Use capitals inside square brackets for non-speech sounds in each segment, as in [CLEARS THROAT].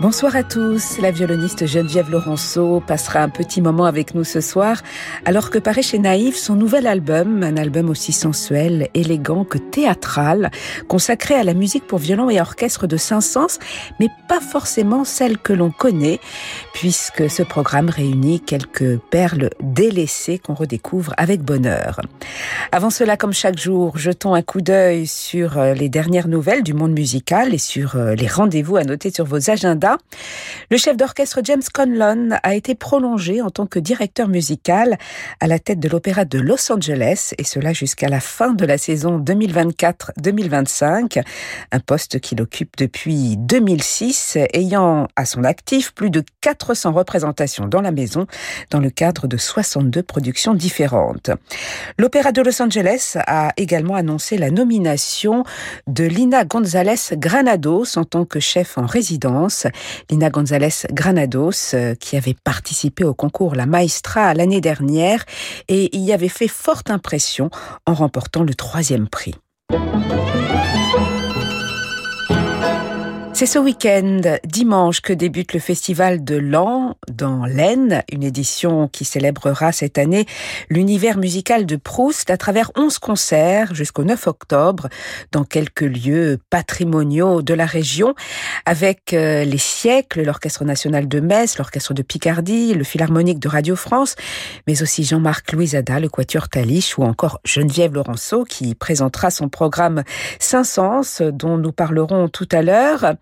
Bonsoir à tous. La violoniste Geneviève Laurenceau passera un petit moment avec nous ce soir, alors que paraît chez Naïve son nouvel album, un album aussi sensuel, élégant que théâtral, consacré à la musique pour violon et orchestre de Saint-Saëns, mais pas forcément celle que l'on connaît, puisque ce programme réunit quelques perles délaissées qu'on redécouvre avec bonheur. Avant cela, comme chaque jour, jetons un coup d'œil sur euh, les dernières nouvelles du monde musical et sur euh, les rendez-vous à noter sur vos agendas le chef d'orchestre James Conlon a été prolongé en tant que directeur musical à la tête de l'Opéra de Los Angeles, et cela jusqu'à la fin de la saison 2024-2025, un poste qu'il occupe depuis 2006, ayant à son actif plus de 400 représentations dans la maison, dans le cadre de 62 productions différentes. L'Opéra de Los Angeles a également annoncé la nomination de Lina González Granados en tant que chef en résidence Lina González Granados, euh, qui avait participé au concours La Maestra l'année dernière et y avait fait forte impression en remportant le troisième prix. C'est ce week-end, dimanche, que débute le festival de l'An dans l'Aisne, une édition qui célébrera cette année l'univers musical de Proust à travers 11 concerts jusqu'au 9 octobre dans quelques lieux patrimoniaux de la région avec euh, les siècles, l'Orchestre national de Metz, l'Orchestre de Picardie, le Philharmonique de Radio France, mais aussi Jean-Marc Louisada, le Quatuor Talich ou encore Geneviève Laurenceau qui présentera son programme Saint-Sens dont nous parlerons tout à l'heure.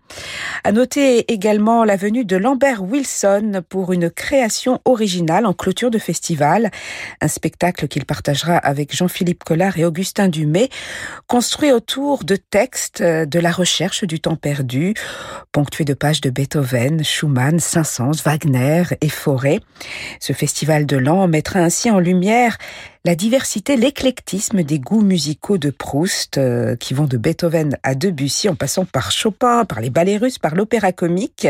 À noter également la venue de Lambert Wilson pour une création originale en clôture de festival, un spectacle qu'il partagera avec Jean-Philippe Collard et Augustin Dumay, construit autour de textes de la recherche du temps perdu, ponctué de pages de Beethoven, Schumann, Saint-Saëns, Wagner et Fauré. Ce festival de l'an mettra ainsi en lumière la diversité, l'éclectisme des goûts musicaux de Proust, euh, qui vont de Beethoven à Debussy, en passant par Chopin, par les ballets russes, par l'opéra comique,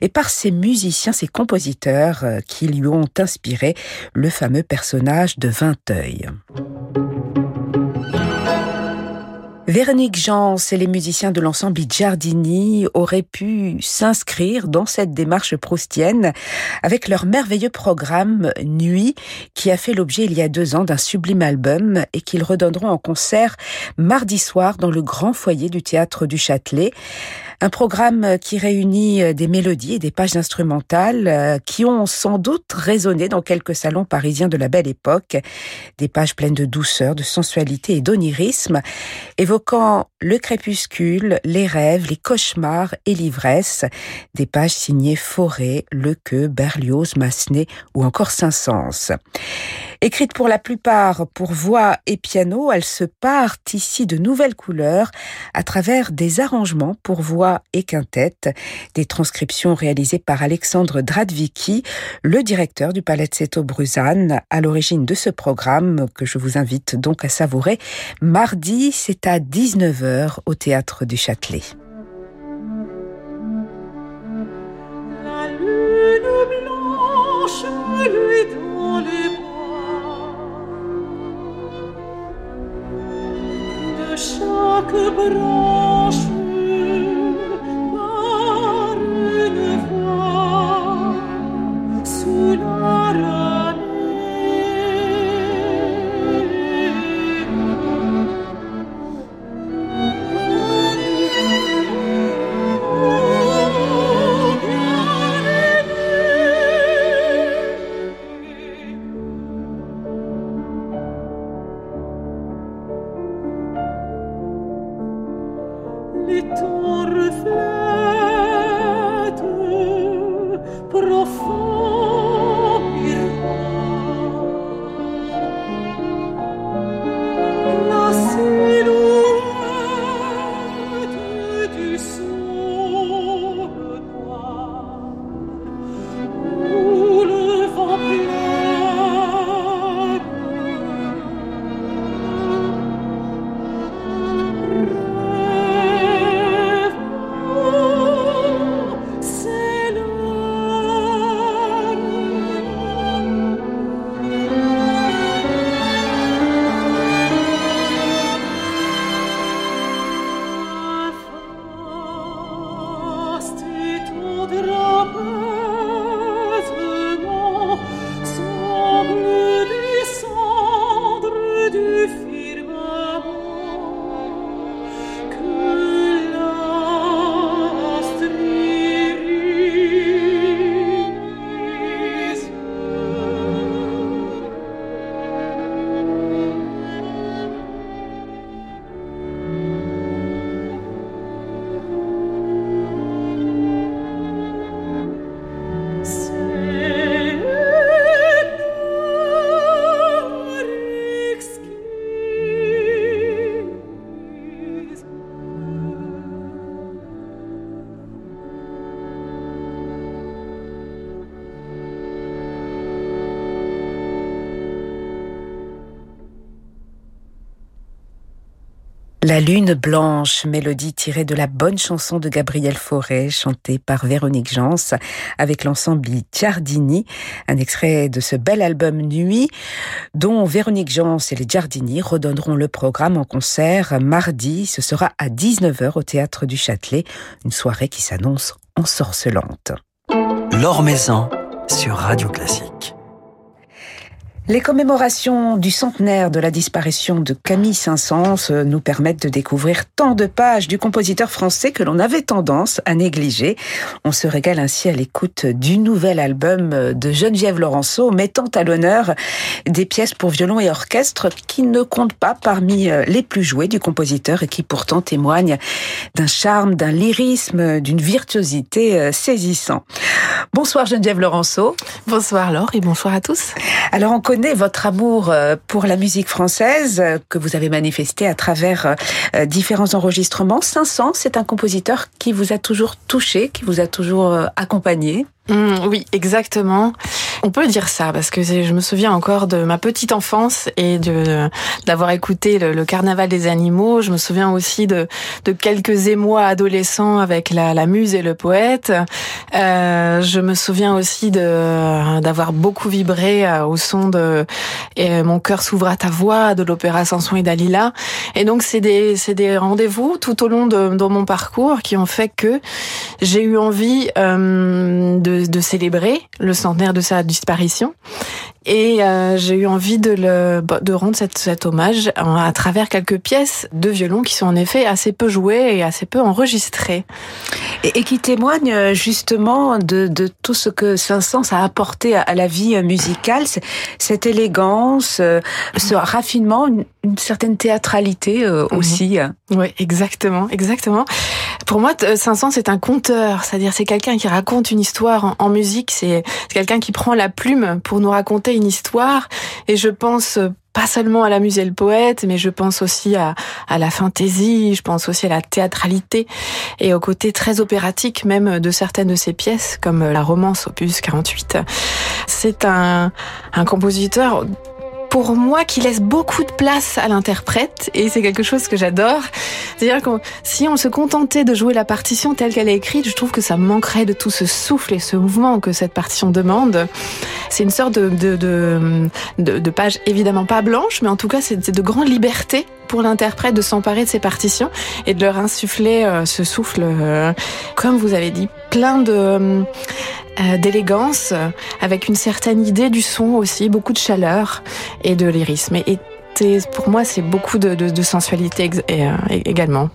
et par ces musiciens, ces compositeurs euh, qui lui ont inspiré le fameux personnage de Vinteuil. Véronique Jans et les musiciens de l'ensemble Giardini auraient pu s'inscrire dans cette démarche proustienne avec leur merveilleux programme Nuit qui a fait l'objet il y a deux ans d'un sublime album et qu'ils redonneront en concert mardi soir dans le grand foyer du théâtre du Châtelet. Un programme qui réunit euh, des mélodies et des pages instrumentales euh, qui ont sans doute résonné dans quelques salons parisiens de la belle époque. Des pages pleines de douceur, de sensualité et d'onirisme, évoquant le crépuscule, les rêves, les cauchemars et l'ivresse. Des pages signées Forêt, Lequeux, Berlioz, Massenet ou encore Saint-Saëns. Écrites pour la plupart pour voix et piano, elles se partent ici de nouvelles couleurs à travers des arrangements pour voix et quintette, des transcriptions réalisées par Alexandre Dradvicki, le directeur du Palazzetto Bruzane, à l'origine de ce programme que je vous invite donc à savourer. Mardi, c'est à 19h au Théâtre du Châtelet. Jesus. La lune blanche, mélodie tirée de la bonne chanson de Gabriel Fauré, chantée par Véronique Jans avec l'ensemble Giardini, un extrait de ce bel album Nuit, dont Véronique Jans et les Giardini redonneront le programme en concert mardi. Ce sera à 19h au Théâtre du Châtelet, une soirée qui s'annonce ensorcelante. L'Or sur Radio Classique. Les commémorations du centenaire de la disparition de Camille Saint-Saëns euh, nous permettent de découvrir tant de pages du compositeur français que l'on avait tendance à négliger. On se régale ainsi à l'écoute du nouvel album de Geneviève Laurenceau mettant à l'honneur des pièces pour violon et orchestre qui ne comptent pas parmi euh, les plus jouées du compositeur et qui pourtant témoignent d'un charme, d'un lyrisme, d'une virtuosité euh, saisissant. Bonsoir Geneviève Laurenceau. Bonsoir Laure et bonsoir à tous. Alors on connaît votre amour euh, pour la musique française euh, que vous avez manifesté à travers euh, différents enregistrements. 500, c'est un compositeur qui vous a toujours touché, qui vous a toujours accompagné. Mmh, oui, exactement. On peut dire ça parce que je me souviens encore de ma petite enfance et de d'avoir écouté le, Carnaval des animaux. Je me souviens aussi de, de quelques émois adolescents avec la, la muse et le poète. Euh, je me souviens aussi de d'avoir beaucoup vibré euh, au son de et mon cœur s'ouvre à ta voix de l'opéra Samson et Dalila. Et donc c'est des c'est des rendez-vous tout au long de, de, mon parcours qui ont fait que j'ai eu envie euh, de, de célébrer le centenaire de sa disparition. Et euh, j'ai eu envie de, le, bah, de rendre cette, cet hommage à travers quelques pièces de violon qui sont en effet assez peu jouées et assez peu enregistrées. Et, et qui témoignent euh, justement de, de, tout ce que Saint-Saëns a apporté à, la vie musicale, cette élégance, euh, ce raffinement, une, une certaine théâtralité mhm. aussi. Oui, exactement, exactement. Pour moi, Saint-Saëns c'est un conteur, c'est-à-dire c'est quelqu'un qui raconte une histoire en, en musique, c'est quelqu'un qui prend la plume pour nous raconter une histoire. Et je pense euh, pas seulement à la musée le poète, mais je pense aussi à, à la fantaisie, je pense aussi à la théâtralité et au côté très opératique même de certaines de ses pièces, comme la romance opus 48. C'est un, un compositeur pour moi qui laisse beaucoup de place à l'interprète et c'est quelque chose que j'adore. C'est-à-dire que si on se contentait de jouer la partition telle qu'elle est écrite, je trouve que ça manquerait de tout ce souffle et ce mouvement que cette partition demande. C'est une sorte de, de, de, de, de page évidemment pas blanche, mais en tout cas c'est de grande liberté pour l'interprète de s'emparer de ses partitions et de leur insuffler euh, ce souffle, euh, comme vous avez dit, plein de euh, d'élégance, avec une certaine idée du son aussi, beaucoup de chaleur et de lyrisme. Et, pour moi, c'est beaucoup de, sensualité également.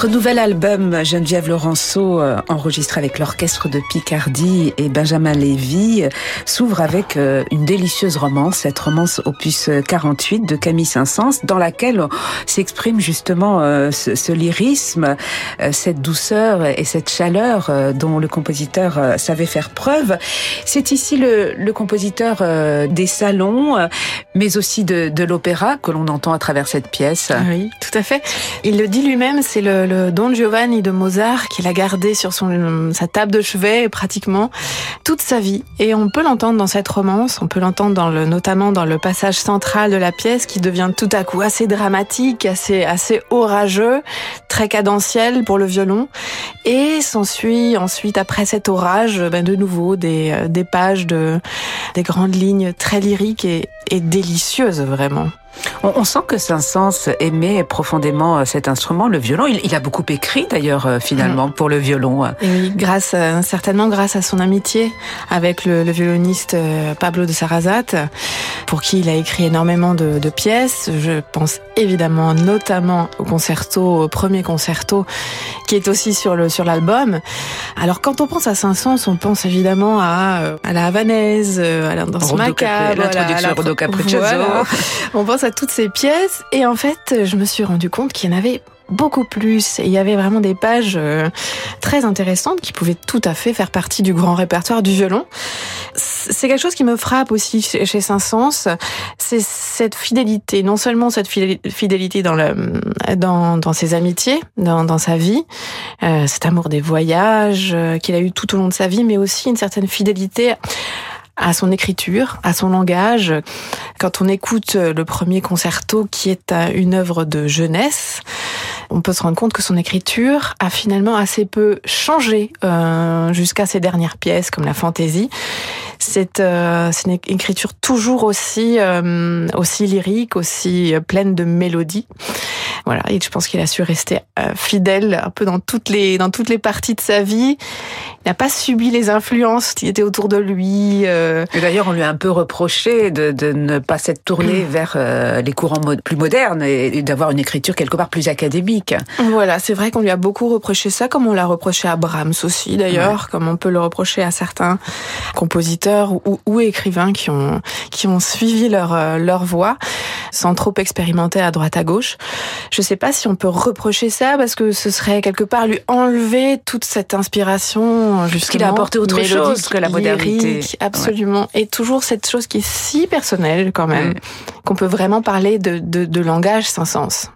Votre nouvel album, Geneviève Laurenceau, euh, enregistré avec l'orchestre de Picardie et Benjamin Lévy, euh, s'ouvre avec euh, une délicieuse romance, cette romance opus 48 de Camille Saint-Saëns, dans laquelle s'exprime justement ce, lyrisme, cette douceur et cette chaleur dont le compositeur savait faire preuve. C'est ici le, compositeur des salons, mais aussi de l'opéra que l'on entend à travers cette pièce. Oui, tout à fait. Il le dit lui-même, c'est le, le, Don Giovanni de Mozart qu'il a gardé sur son, sa table de chevet pratiquement toute sa vie. Et on peut l'entendre dans cette romance, on peut l'entendre notamment dans le passage central de la pièce qui devient tout à coup assez dramatique, assez, assez orageux, très cadentiel pour le violon. Et s'ensuit ensuite, après cet orage, ben de nouveau des, euh, des pages de, des grandes lignes très lyriques et, et délicieuses vraiment. On, sent que Saint-Saëns aimait profondément euh, cet instrument, le violon. Il, il a beaucoup écrit d'ailleurs euh, finalement mm. pour le violon. Et oui, grâce certainement grâce à son amitié avec le, le, violoniste euh, Pablo de Sarrazat, pour qui il a écrit énormément de, de, pièces. Je pense évidemment notamment au concerto, au premier concerto, qui est aussi sur le sur l'album. Alors quand on pense à Saint-Saëns, on pense évidemment à, à la Havanaise, à la danse macabre, l'introduction Rodo Capriccioso. Voilà. [LAUGHS] On pense à toutes ces pièces et en fait, je me suis rendu compte qu'il y en avait beaucoup plus. Il y avait vraiment des pages euh, très intéressantes qui pouvaient tout à fait faire partie du grand répertoire du violon. C'est quelque chose qui me frappe aussi chez Saint-Saëns, c'est cette fidélité, non seulement cette fidélité dans, le, dans, dans ses amitiés, dans, dans sa vie, euh, cet amour des voyages euh, qu'il a eu tout au long de sa vie, mais aussi une certaine fidélité à son écriture, à son langage. Quand on écoute le premier concerto qui est une œuvre de jeunesse, on peut se rendre compte que son écriture a finalement assez peu changé euh, jusqu'à ses dernières pièces comme la fantaisie. C'est euh, une écriture toujours aussi euh, aussi lyrique, aussi pleine de mélodies. Voilà, et je pense qu'il a su rester euh, fidèle un peu dans toutes les dans toutes les parties de sa vie. Il n'a pas subi les influences qui étaient autour de lui. Euh... Et d'ailleurs, on lui a un peu reproché de, de ne pas s'être tourné vers euh, les courants mo plus modernes et, d'avoir une écriture quelque part plus académique. Voilà, c'est vrai qu'on lui a beaucoup reproché ça, comme on l'a reproché à Brahms aussi d'ailleurs, ouais. comme on peut le reprocher à certains compositeurs ou, ou écrivains qui ont qui ont suivi leur euh, leur voie sans trop expérimenter à droite à gauche. Je sais pas si on peut reprocher ça parce que ce serait quelque part lui enlever toute cette inspiration jusqu'à qu'il a apporté autre chose que la modernité. Absolument. Ouais. Et toujours cette chose qui est si personnelle quand même, ouais. qu'on peut vraiment parler de, de, de langage sans sens.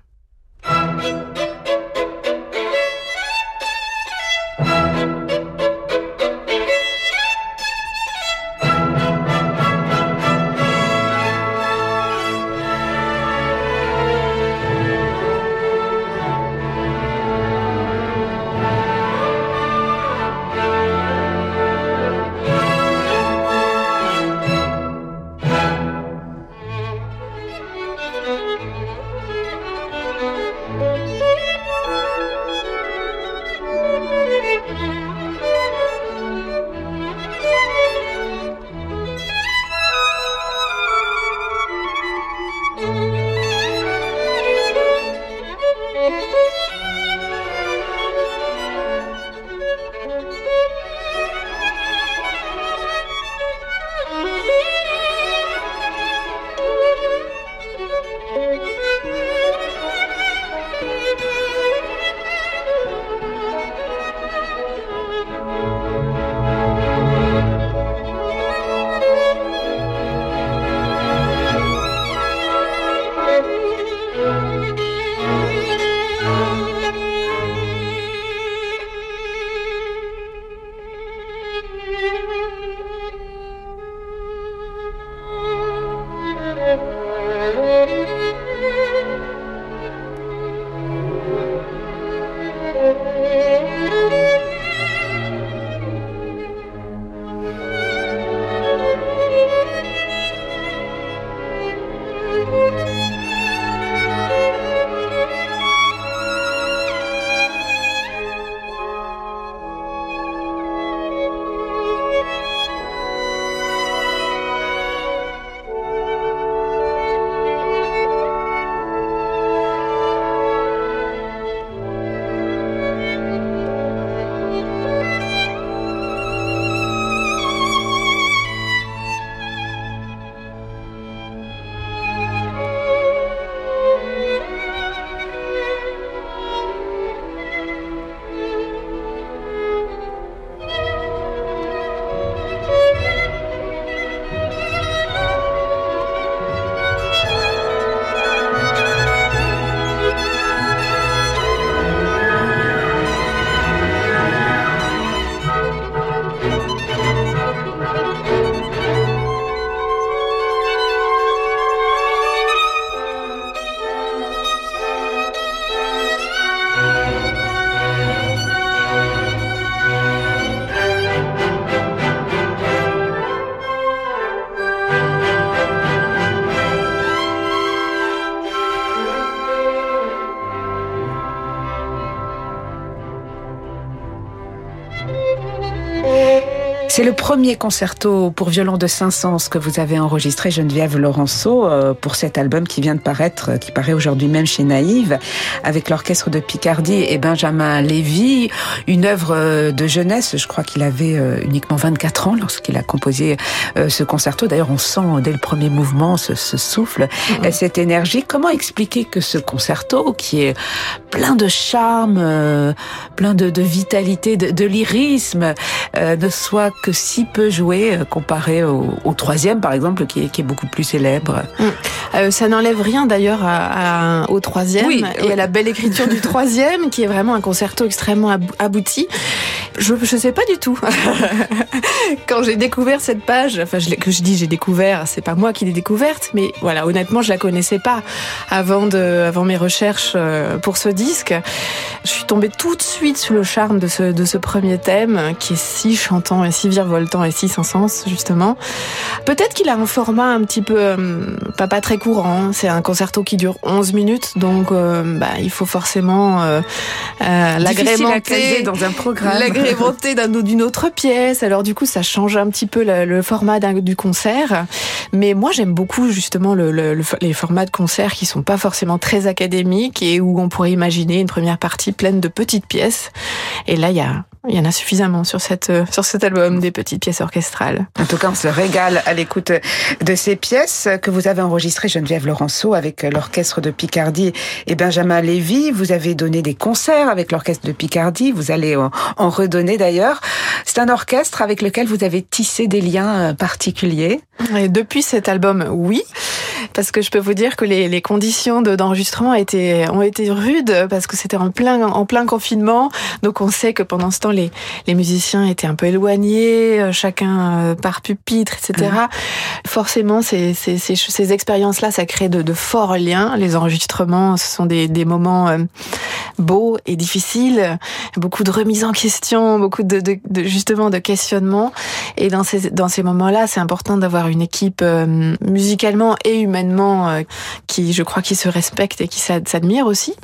C'est le premier concerto pour violon de Saint-Saëns que vous avez enregistré, Geneviève Laurenceau, euh, pour cet album qui vient de paraître, euh, qui paraît aujourd'hui même chez Naïve, avec l'orchestre de Picardie et Benjamin Lévy. Une œuvre euh, de jeunesse, je crois qu'il avait uniquement 24 ans lorsqu'il a composé ce concerto. D'ailleurs, on sent dès le premier mouvement ce, souffle, mmh. cette énergie. Comment expliquer que ce concerto, qui est plein de charme, plein de, de vitalité, de, de lyrisme, ne soit que si peu joué euh, comparé au, troisième, par exemple, qui est, qui est beaucoup plus célèbre. Mm. Euh, ça n'enlève rien d'ailleurs à, au troisième oui, et à la belle écriture du [LAUGHS] troisième, qui est vraiment un concerto extrêmement abouti. Je ne sais pas du tout. [LAUGHS] Quand j'ai découvert cette page, enfin je, que je dis j'ai découvert, c'est pas moi qui l'ai découverte, mais voilà, honnêtement je la connaissais pas avant de, avant mes recherches euh, pour ce disque. Je suis tombée tout de suite sous le charme de ce, de ce premier thème qui est si chantant et si virevoltant et si sans sens justement. Peut-être qu'il a un format un petit peu euh, pas, pas très courant. C'est un concerto qui dure 11 minutes, donc euh, bah, il faut forcément euh, l'agrémenter dans un programme agrémenté d'une autre pièce. Alors du coup, ça change un petit peu le, format du concert. Mais moi, j'aime beaucoup justement le, les formats de concert qui sont pas forcément très académiques et où on pourrait imaginer une première partie pleine de petites pièces. Et là, il y a il y en a suffisamment sur cette euh, sur cet album des petites pièces orchestrales. En tout cas, on se régale à l'écoute de ces pièces que vous avez enregistrées Geneviève Laurenceau avec l'orchestre de Picardie et Benjamin Lévy. Vous avez donné des concerts avec l'orchestre de Picardie. Vous allez en redonner d'ailleurs. C'est un orchestre avec lequel vous avez tissé des liens euh, particuliers. Et depuis cet album, oui parce que je peux vous dire que les, les conditions d'enregistrement étaient, ont été rudes parce que c'était en plein, en plein confinement. Donc on sait que pendant ce temps, les, les musiciens étaient un peu éloignés, euh, chacun euh, par pupitre, etc. Mmh. Forcément, ces, ces, ces, ces expériences-là, ça crée de, de, forts liens. Les enregistrements, ce sont des, des moments euh, beaux et difficiles, beaucoup de remises en question, beaucoup de, de, de justement de questionnements. Et dans ces, dans ces moments-là, c'est important d'avoir une équipe musicalement et humainement euh, qui, je crois, qui se respecte et qui s'admire aussi.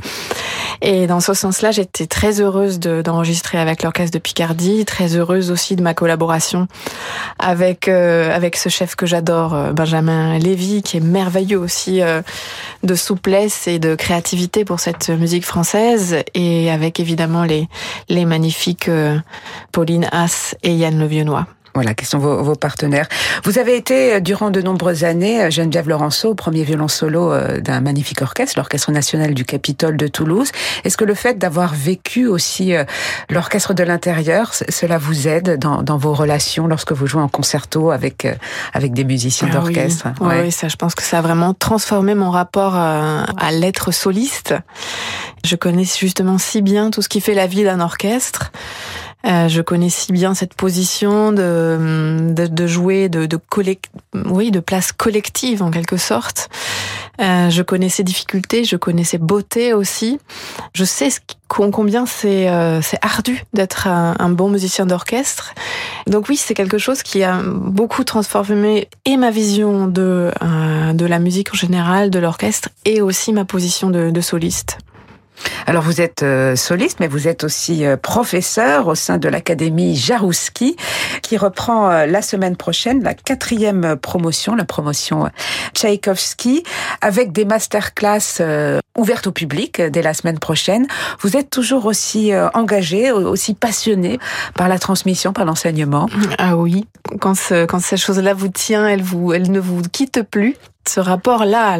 Et dans ce sens-là, j'étais très heureuse d'enregistrer avec de Picardie, très heureuse aussi de ma collaboration avec euh, avec ce chef que j'adore, euh, Benjamin Lévy, qui est merveilleux aussi de souplesse et de créativité pour cette musique française, et avec évidemment les les magnifiques Pauline Haas et Yann Levionnois. Voilà, quels sont vos, vos, partenaires Vous avez été euh, durant de nombreuses années euh, Geneviève Laurenceau, premier violon solo euh, d'un magnifique orchestre, l'Orchestre national du Capitole de Toulouse. Est-ce que le fait d'avoir vécu aussi l'orchestre de l'intérieur, cela vous aide dans, dans, vos relations lorsque vous jouez en concerto avec avec des musiciens ah d'orchestre? Oui. oui. ça, je pense que ça a vraiment transformé mon rapport à, à l'être soliste. Je connais justement si bien tout ce qui fait la vie d'un orchestre. Euh, je connais si bien cette position de, de, de jouer de, de collect, oui, de place collective en quelque sorte. Euh, je connais ses difficultés, je connais ses beautés aussi. Je sais ce combien c'est euh, ardu d'être un, un, bon musicien d'orchestre. Donc oui, c'est quelque chose qui a beaucoup transformé et ma vision de euh, de la musique en général, de l'orchestre, et aussi ma position de, de soliste. Alors vous êtes euh, soliste, mais vous êtes aussi euh, professeur au sein de l'Académie Jarouski, qui reprend euh, la semaine prochaine la quatrième promotion, la promotion Tchaïkovski, avec des masterclass ouvertes au public dès la semaine prochaine. Vous êtes toujours aussi engagé, aussi passionné par la transmission, par l'enseignement. Ah oui, quand, ce, quand cette chose-là vous tient, elle, ne vous quitte plus ce rapport-là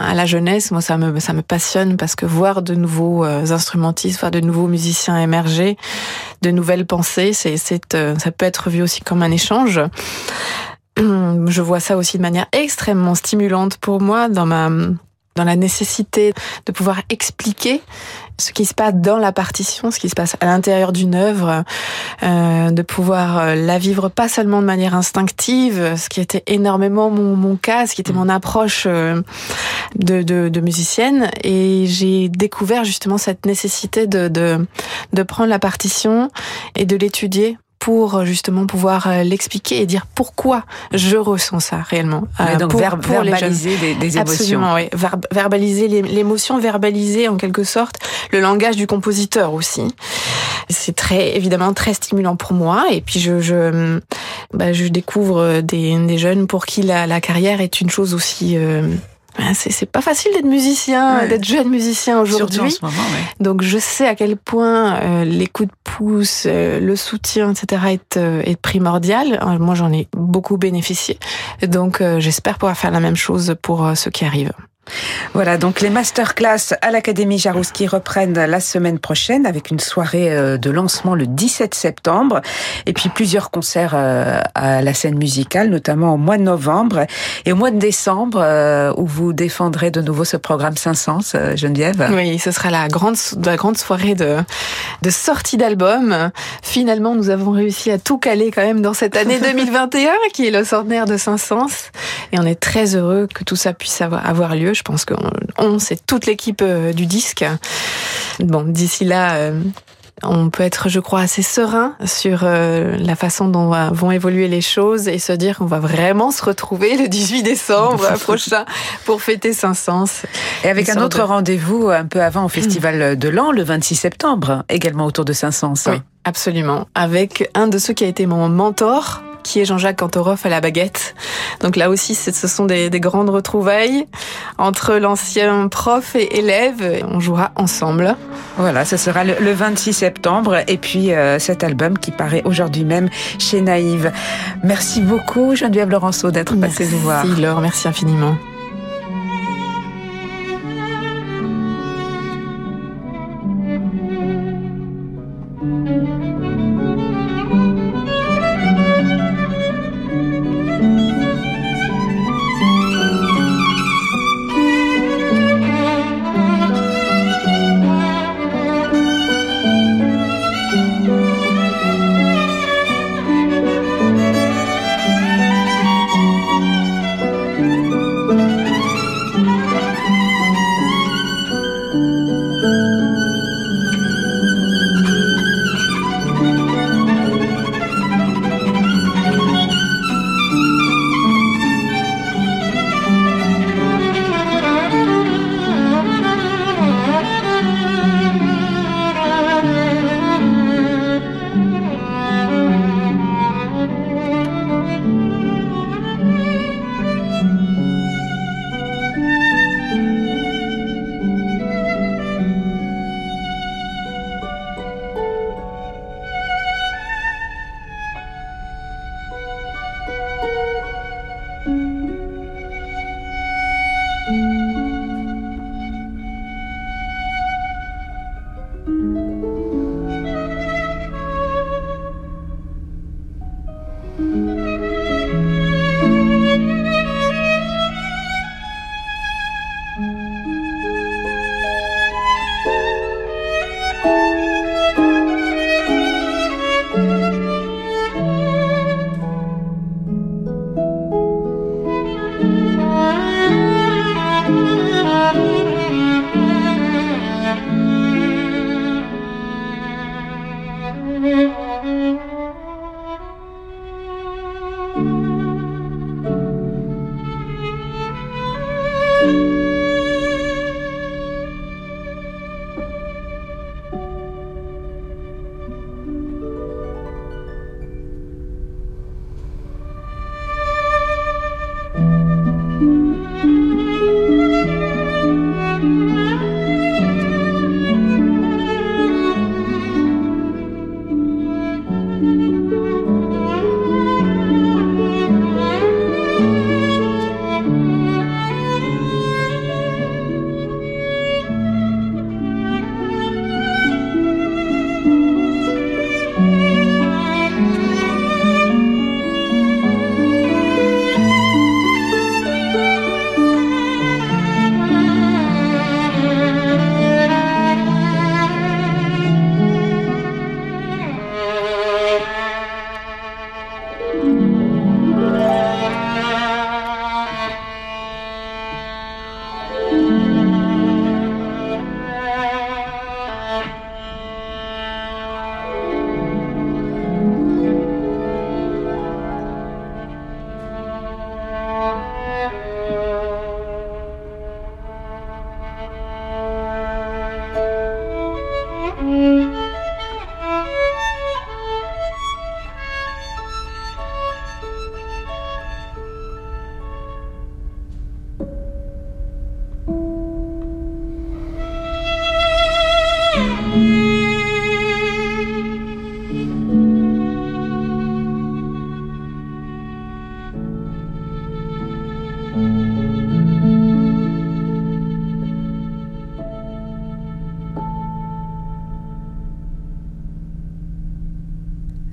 à la, jeunesse, moi, ça me, passionne parce que voir de nouveaux euh, instrumentistes, voir de nouveaux musiciens émerger, de nouvelles pensées, euh, ça peut être vu aussi comme un échange. [CLEARS THROAT] Je vois ça aussi de manière extrêmement stimulante pour moi dans ma, dans la nécessité de pouvoir expliquer ce qui se passe dans la partition, ce qui se passe à l'intérieur d'une œuvre, euh, de pouvoir euh, la vivre pas seulement de manière instinctive, ce qui était énormément mon, mon cas, ce qui était mon approche euh, de, de, de, musicienne. Et j'ai découvert justement cette nécessité de, de, de prendre la partition et de l'étudier pour euh, justement pouvoir euh, l'expliquer et dire pourquoi je ressens ça réellement. Euh, donc pour, verbaliser les des, émotions. Absolument, oui. verbaliser l'émotion, verbaliser en quelque sorte le langage du compositeur aussi. C'est très évidemment très stimulant pour moi et puis je, je bah, je découvre des, des, jeunes pour qui la, la, carrière est une chose aussi euh, c'est pas facile d'être musicien, ouais. d'être jeune musicien aujourd'hui. Ouais. Donc je sais à quel point euh, les coups de pouce, euh, le soutien, etc. est, euh, est primordial. Moi j'en ai beaucoup bénéficié. Donc j'espère pouvoir faire la même chose pour ceux qui arrivent. Voilà, donc les masterclass à l'Académie Jarouski reprennent la semaine prochaine avec une soirée euh, de lancement le 17 septembre et puis plusieurs concerts euh, à la scène musicale, notamment au mois de novembre et au mois de décembre euh, où vous défendrez de nouveau ce programme 500, Geneviève. Oui, ce sera la grande, la grande soirée de, de sortie d'album. Finalement, nous avons réussi à tout caler quand même dans cette année [LAUGHS] 2021 qui est le centenaire de 500 et on est très heureux que tout ça puisse avoir, avoir Je pense qu'on c'est toute l'équipe euh, du disque. Bon, d'ici là, euh, on peut être, je crois, assez serein sur euh, la façon dont vont évoluer les choses et se dire qu'on va vraiment se retrouver le 18 décembre [LAUGHS] prochain pour fêter Saint-Saëns. Et avec un autre de... rendez-vous un peu avant au Festival de l'An, le 26 septembre, également autour de Saint-Saëns. Oui, absolument. Avec un de ceux qui a été mon mentor, qui est Jean-Jacques Cantoroff à la baguette. Donc là aussi, ce sont des, des grandes retrouvailles entre l'ancien prof et élève. On jouera ensemble. Voilà, ce sera le, le 26 septembre. Et puis euh, cet album qui paraît aujourd'hui même chez Naïve. Merci beaucoup, Geneviève Laurenceau, d'être passée nous voir. Merci Laure, merci infiniment.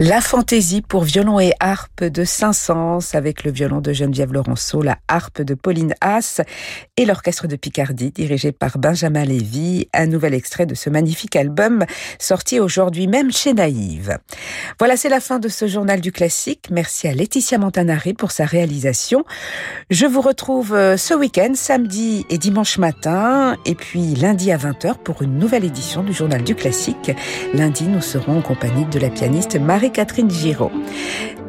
La fantaisie pour violon et harpe de Saint-Saëns avec le violon de Geneviève Laurenceau, la harpe de Pauline Haas et l'orchestre de Picardie dirigé par Benjamin Lévy, un nouvel extrait de ce magnifique album sorti aujourd'hui même chez Naïve. Voilà, c'est la fin de ce journal du classique. Merci à Laetitia Montanari pour sa réalisation. Je vous retrouve euh, ce week-end, samedi et dimanche matin, et puis lundi à 20h pour une nouvelle édition du journal du classique. Lundi, nous serons en compagnie de la pianiste Marie Catherine Giraud.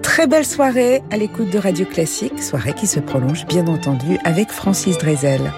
Très belle soirée à l'écoute de Radio Classique, soirée qui se prolonge bien entendu avec Francis Drezel.